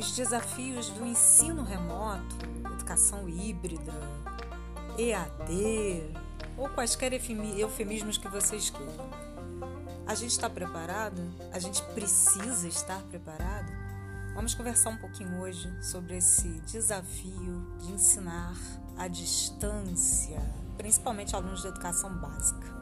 os desafios do ensino remoto, educação híbrida, EAD ou quaisquer eufemismos que vocês queiram. A gente está preparado? A gente precisa estar preparado? Vamos conversar um pouquinho hoje sobre esse desafio de ensinar à distância, principalmente alunos de educação básica.